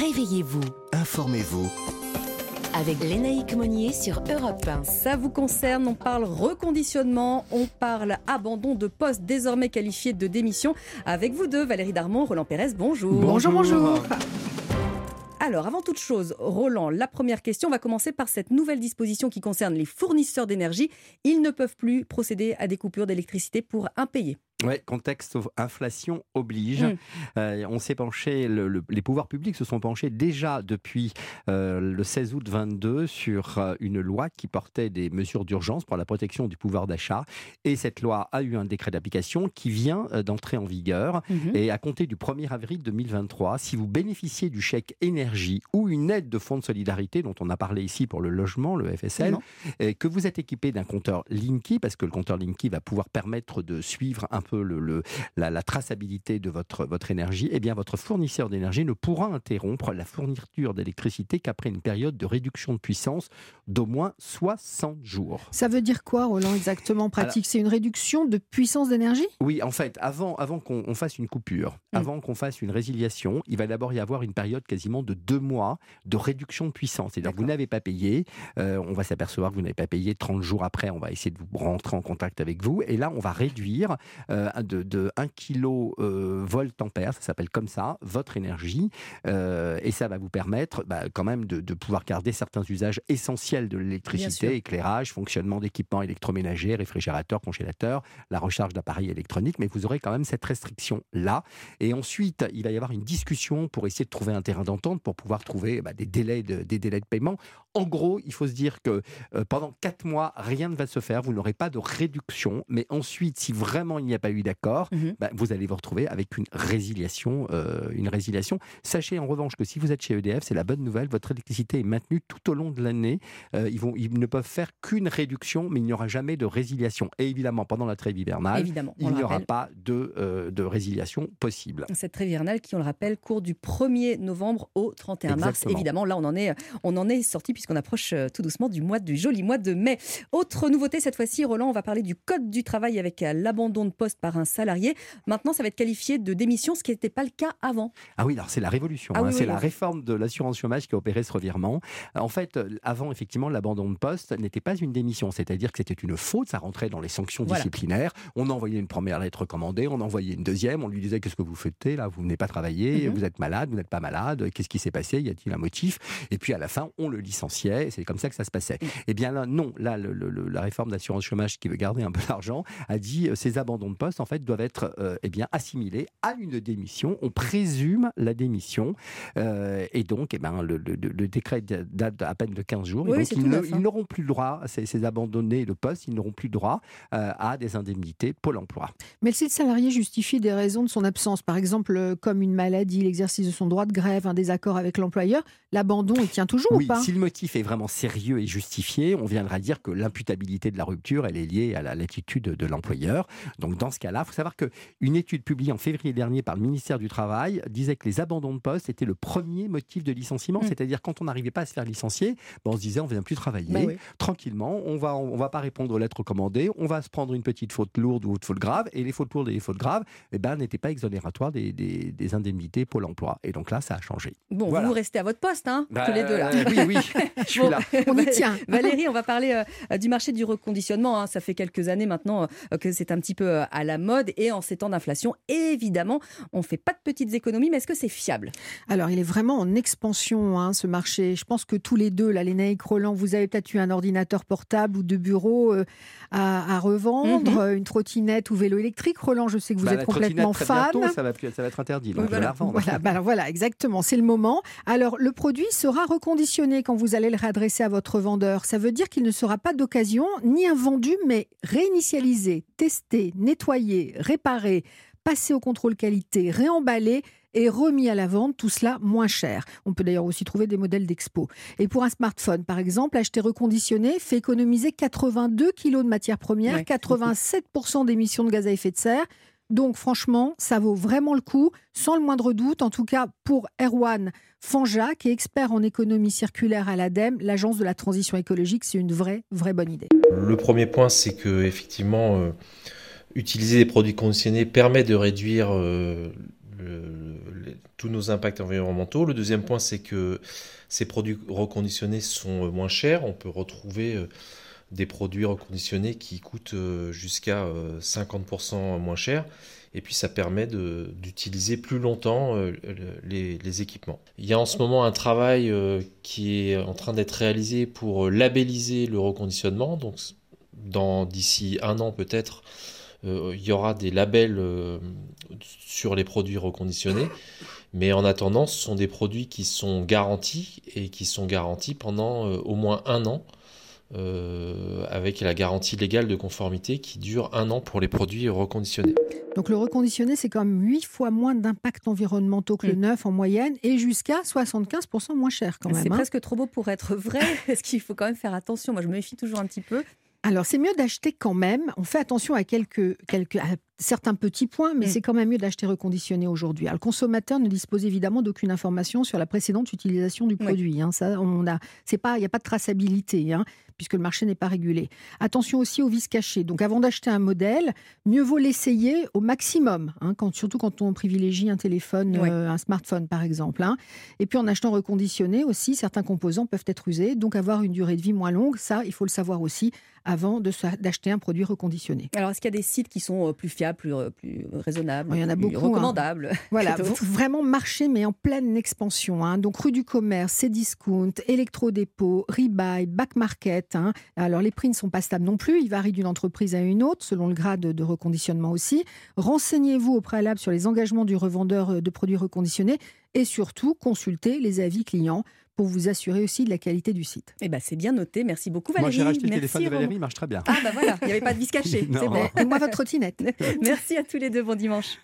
Réveillez-vous. Informez-vous. Avec Lénaïque Monnier sur Europe 1. Ça vous concerne, on parle reconditionnement, on parle abandon de poste désormais qualifié de démission. Avec vous deux, Valérie Darmon, Roland Pérez, bonjour. Bonjour, bonjour. Alors, avant toute chose, Roland, la première question va commencer par cette nouvelle disposition qui concerne les fournisseurs d'énergie. Ils ne peuvent plus procéder à des coupures d'électricité pour impayés. Ouais, contexte inflation oblige. Mm. Euh, on s'est penché, le- le- les pouvoirs publics se sont penchés déjà depuis euh, le 16 août 22 sur euh, une loi qui portait des mesures d'urgence pour la protection du pouvoir d'achat. Et cette loi a eu un décret d'application qui vient d'entrer en vigueur. Mhm. Et à compter du 1er avril 2023, si vous bénéficiez du chèque énergie ou une aide de fonds de solidarité dont on a parlé ici pour le logement, le FSL, et que vous êtes équipé d'un compteur Linky, parce que le compteur Linky va pouvoir permettre de suivre un peu le, le- la, la traçabilité de votre, votre énergie, eh bien votre fournisseur d'énergie ne pourra interrompre la fourniture d'électricité qu'après une période de réduction de puissance d'au moins 60 jours. Ça veut dire quoi, Roland, exactement en pratique? C'est une réduction de puissance d'énergie? Oui, en fait, avant, avant qu'on on fasse une coupure, Mm. avant qu'on fasse une résiliation, il va d'abord y avoir une période quasiment de deux mois de réduction de puissance. C'est-à-dire que vous n'avez pas payé, euh, on va s'apercevoir que vous n'avez pas payé 30 jours après, on va essayer de vous rentrer en contact avec vous. Et là, on va réduire euh, de, de 1 kg volt ampère, ça s'appelle comme ça, votre énergie. Euh, et ça va vous permettre bah, quand même de, de pouvoir garder certains usages essentiels de l'électricité, éclairage, fonctionnement d'équipements électroménagers, réfrigérateurs, congélateurs, la recharge d'appareils électroniques, mais vous aurez quand même cette restriction-là. Et ensuite, il va y avoir une discussion pour essayer de trouver un terrain d'entente pour pouvoir trouver bah, des, délais de, des délais de paiement. En gros, il faut se dire que euh, pendant quatre mois, rien ne va se faire, vous n'aurez pas de réduction, mais ensuite, si vraiment il n'y a pas eu d'accord, Mhm. bah, vous allez vous retrouver avec une résiliation, euh, une résiliation. Sachez en revanche que si vous êtes chez EDF, c'est la bonne nouvelle, votre électricité est maintenue tout au long de l'année. Euh, ils, vont, ils ne peuvent faire qu'une réduction, mais il n'y aura jamais de résiliation. Et évidemment, pendant la trêve hivernale, Évidemment, il n'y aura pas de, euh, de résiliation possible. Cette trêve hivernale qui, on le rappelle, court du 1er novembre au 31 mars. Exactement. Évidemment, là, on en est, on en est sorti puisqu'on approche euh, tout doucement du mois du joli mois de mai. Autre nouveauté cette fois-ci, Roland, on va parler du code du travail avec euh, l'abandon de poste par un salarié. Maintenant, ça va être qualifié de démission, ce qui n'était pas le cas avant. Ah oui, alors c'est la révolution. Ah hein. oui, c'est oui, la oui. réforme de l'assurance chômage qui a opéré ce revirement. En fait, avant, effectivement, l'abandon de poste n'était pas une démission, c'est-à-dire que c'était une faute, ça rentrait dans les sanctions Voilà. disciplinaires. On envoyait une première lettre recommandée, on envoyait une deuxième, on lui disait qu'est-ce que vous faites là, vous venez pas travailler, Mhm. vous êtes malade, vous n'êtes pas malade, qu'est-ce qui s'est passé, y a-t-il un motif? Et puis à la fin, on le licenciait, c'est comme ça que ça se passait. Eh bien là, non, là, le- le- le- la réforme d'assurance chômage qui veut garder un peu l'argent a dit euh, ces abandons de poste en fait doivent être euh, eh bien assimilés à une démission. On présume la démission euh, et donc eh ben le, le- le décret date à peine de 15 jours. Et Oui, donc, ils ne- neuf, hein. ils n'auront plus le droit, ces, ces abandonnés de poste, ils n'auront plus le droit euh, à des indemnités Pôle Emploi. Mais si le salarié justifie des raisons de son absence, par exemple euh, comme une maladie, l'exercice de son droit de grève, un désaccord avec l'employeur, l'abandon, il tient toujours Oui, ou pas? si le motif est vraiment sérieux et justifié, on viendra dire que l'imputabilité de la rupture, elle est liée à la l'attitude de l'employeur. Donc dans ce cas-là, il faut savoir qu'une étude publiée en février dernier par le ministère du Travail disait que les abandons de poste étaient le premier motif de licenciement. Mm. C'est-à-dire quand on n'arrivait pas à se faire licencier, ben, on se disait on ne vient plus travailler. Bah oui. Tranquillement, on va, on va pas répondre aux lettres recommandées, on va se prendre une petite faute lourde ou une faute grave, et les fautes lourdes et les fautes graves eh ben, n'étaient pas exonératoires des, des, des indemnités Pôle Emploi. Et donc là, ça a changé. Bon, Voilà. vous restez à votre poste, hein, Bah, tous les deux là. euh, oui, oui, je suis Bon, là. On y tient. Valérie, on va parler euh, du marché du reconditionnement. hein. Ça fait quelques années maintenant euh, que c'est un petit peu euh, à la mode et en ces temps d'inflation, évidemment, on fait pas de petites économies, mais est-ce que c'est fiable? Alors, il est vraiment en expansion, hein, ce marché. Je pense que tous les deux, là, Lénaïque, Roland, vous avez peut-être eu un ordinateur portable ou de bureau euh, à, à revendre, Mhm. euh, une trottinette ou vélo électrique. Roland, je sais que vous Bah, êtes la complètement fan. bientôt, ça, va, plus- ça va être interdit. Donc Oui, je vais voilà. la revendre. Voilà, bah alors voilà, exactement, c'est le moment. Alors, le produit sera reconditionné quand vous allez le réadresser à votre vendeur. Ça veut dire qu'il ne sera pas d'occasion ni invendu, mais réinitialisé, testé, nettoyé, réparé, passé au contrôle qualité, réemballé et remis à la vente, tout cela moins cher. On peut d'ailleurs aussi trouver des modèles d'expo. Et pour un smartphone, par exemple, acheter reconditionné fait économiser 82 kg de matières premières, Ouais, 87% d'émissions de gaz à effet de serre. Donc franchement, ça vaut vraiment le coup, sans le moindre doute. En tout cas, pour Erwan Fanja, qui est expert en économie circulaire à l'ADEME, l'agence de la transition écologique, c'est une vraie, vraie bonne idée. Le premier point, c'est que effectivement, euh, utiliser des produits conditionnés permet de réduire euh, tous nos impacts environnementaux. Le deuxième point, c'est que ces produits reconditionnés sont euh, moins chers. On peut retrouver des produits reconditionnés qui coûtent euh, jusqu'à euh, 50% moins cher. Et puis ça permet d'utiliser plus longtemps euh, le- les, les équipements. Il y a en ce moment un travail euh, qui est en train d'être réalisé pour euh, labelliser le reconditionnement. Donc d'ici un an peut-être, euh, il y aura des labels euh, sur les produits reconditionnés. Mais en attendant, ce sont des produits qui sont garantis et qui sont garantis pendant euh, au moins un an, euh, avec la garantie légale de conformité qui dure un an pour les produits reconditionnés. Donc le reconditionné, c'est quand même 8 fois moins d'impact environnementaux que le Mm. neuf en moyenne et jusqu'à 75% moins cher quand même. C'est hein. presque trop beau pour être vrai. Est-ce qu'il faut quand même faire attention Moi, je me méfie toujours un petit peu. Alors, c'est mieux d'acheter quand même. On fait attention à quelques, quelques à certains petits points, mais Mm. c'est quand même mieux d'acheter reconditionné aujourd'hui. Le consommateur ne dispose évidemment d'aucune information sur la précédente utilisation du Oui. produit. hein. Ça, on a, c'est pas, il n'y a pas de traçabilité. hein, puisque le marché n'est pas régulé. Attention aussi aux vis cachés. Donc avant d'acheter un modèle, mieux vaut l'essayer au maximum, hein, quand, surtout quand on privilégie un téléphone, Oui. euh, un smartphone par exemple. Et puis en achetant reconditionné aussi, certains composants peuvent être usés, donc avoir une durée de vie moins longue. Ça, il faut le savoir aussi avant de d'acheter un produit reconditionné. Alors, est-ce qu'il y a des sites qui sont euh, plus fiables, plus, euh, plus raisonnables Il y en a beaucoup, hein. recommandables Voilà, vraiment marché, mais en pleine expansion. hein. Donc, rue du commerce, Cdiscount, Electrodépôt, Rebuy, Back Market. hein. Alors, les prix ne sont pas stables non plus. Ils varient d'une entreprise à une autre, selon le grade de reconditionnement aussi. Renseignez-vous au préalable sur les engagements du revendeur euh, de produits reconditionnés et surtout, consultez les avis clients pour vous assurer aussi de la qualité du site. Eh ben, c'est bien noté. Merci beaucoup, Valérie. Moi, j'ai racheté le téléphone de. Valérie, il marche très bien. Ah, bah voilà, il n'y avait pas de vis caché. C'est bon. Et moi, votre trottinette. Merci à tous les deux. Bon dimanche.